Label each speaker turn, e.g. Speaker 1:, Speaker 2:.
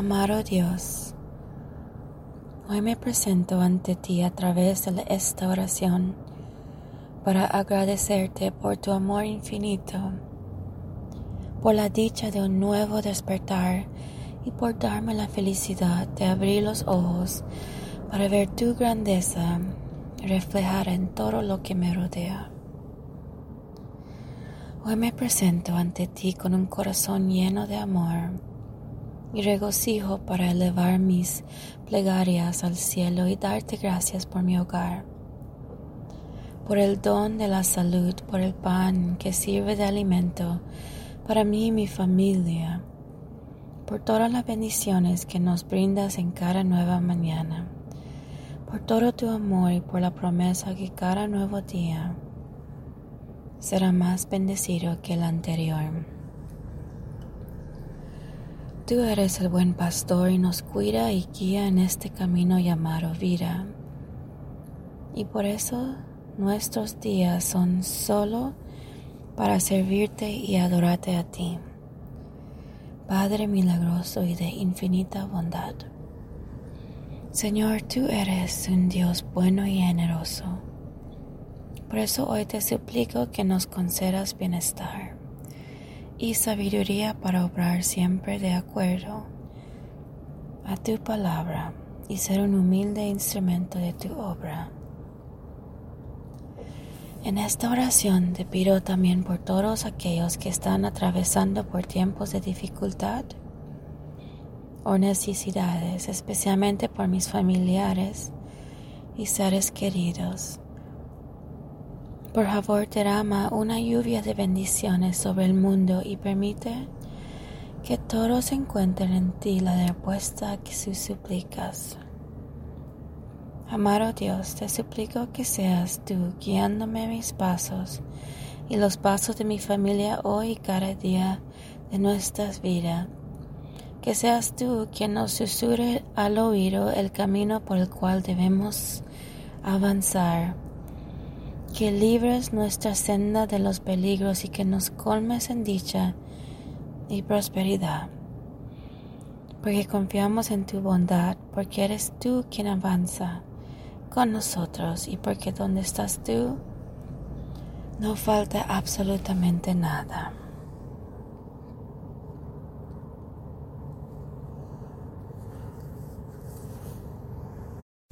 Speaker 1: Amado Dios, hoy me presento ante ti a través de esta oración para agradecerte por tu amor infinito, por la dicha de un nuevo despertar y por darme la felicidad de abrir los ojos para ver tu grandeza reflejada en todo lo que me rodea. Hoy me presento ante ti con un corazón lleno de amor y regocijo para elevar mis plegarias al cielo y darte gracias por mi hogar, por el don de la salud, por el pan que sirve de alimento para mí y mi familia, por todas las bendiciones que nos brindas en cada nueva mañana, por todo tu amor y por la promesa que cada nuevo día será más bendecido que el anterior. Tú eres el buen pastor y nos cuida y guía en este camino llamado vida. Y por eso nuestros días son solo para servirte y adorarte a ti. Padre milagroso y de infinita bondad. Señor, tú eres un Dios bueno y generoso. Por eso hoy te suplico que nos concedas bienestar y sabiduría para obrar siempre de acuerdo a tu palabra y ser un humilde instrumento de tu obra. En esta oración te pido también por todos aquellos que están atravesando por tiempos de dificultad o necesidades, especialmente por mis familiares y seres queridos. Por favor, derrama una lluvia de bendiciones sobre el mundo y permite que todos encuentren en ti la respuesta a sus súplicas. Amado Dios, te suplico que seas tú guiándome mis pasos y los pasos de mi familia hoy y cada día de nuestras vidas. Que seas tú quien nos susurre al oído el camino por el cual debemos avanzar. Que libres nuestra senda de los peligros y que nos colmes en dicha y prosperidad. Porque confiamos en tu bondad, porque eres tú quien avanza con nosotros y porque donde estás tú no falta absolutamente nada.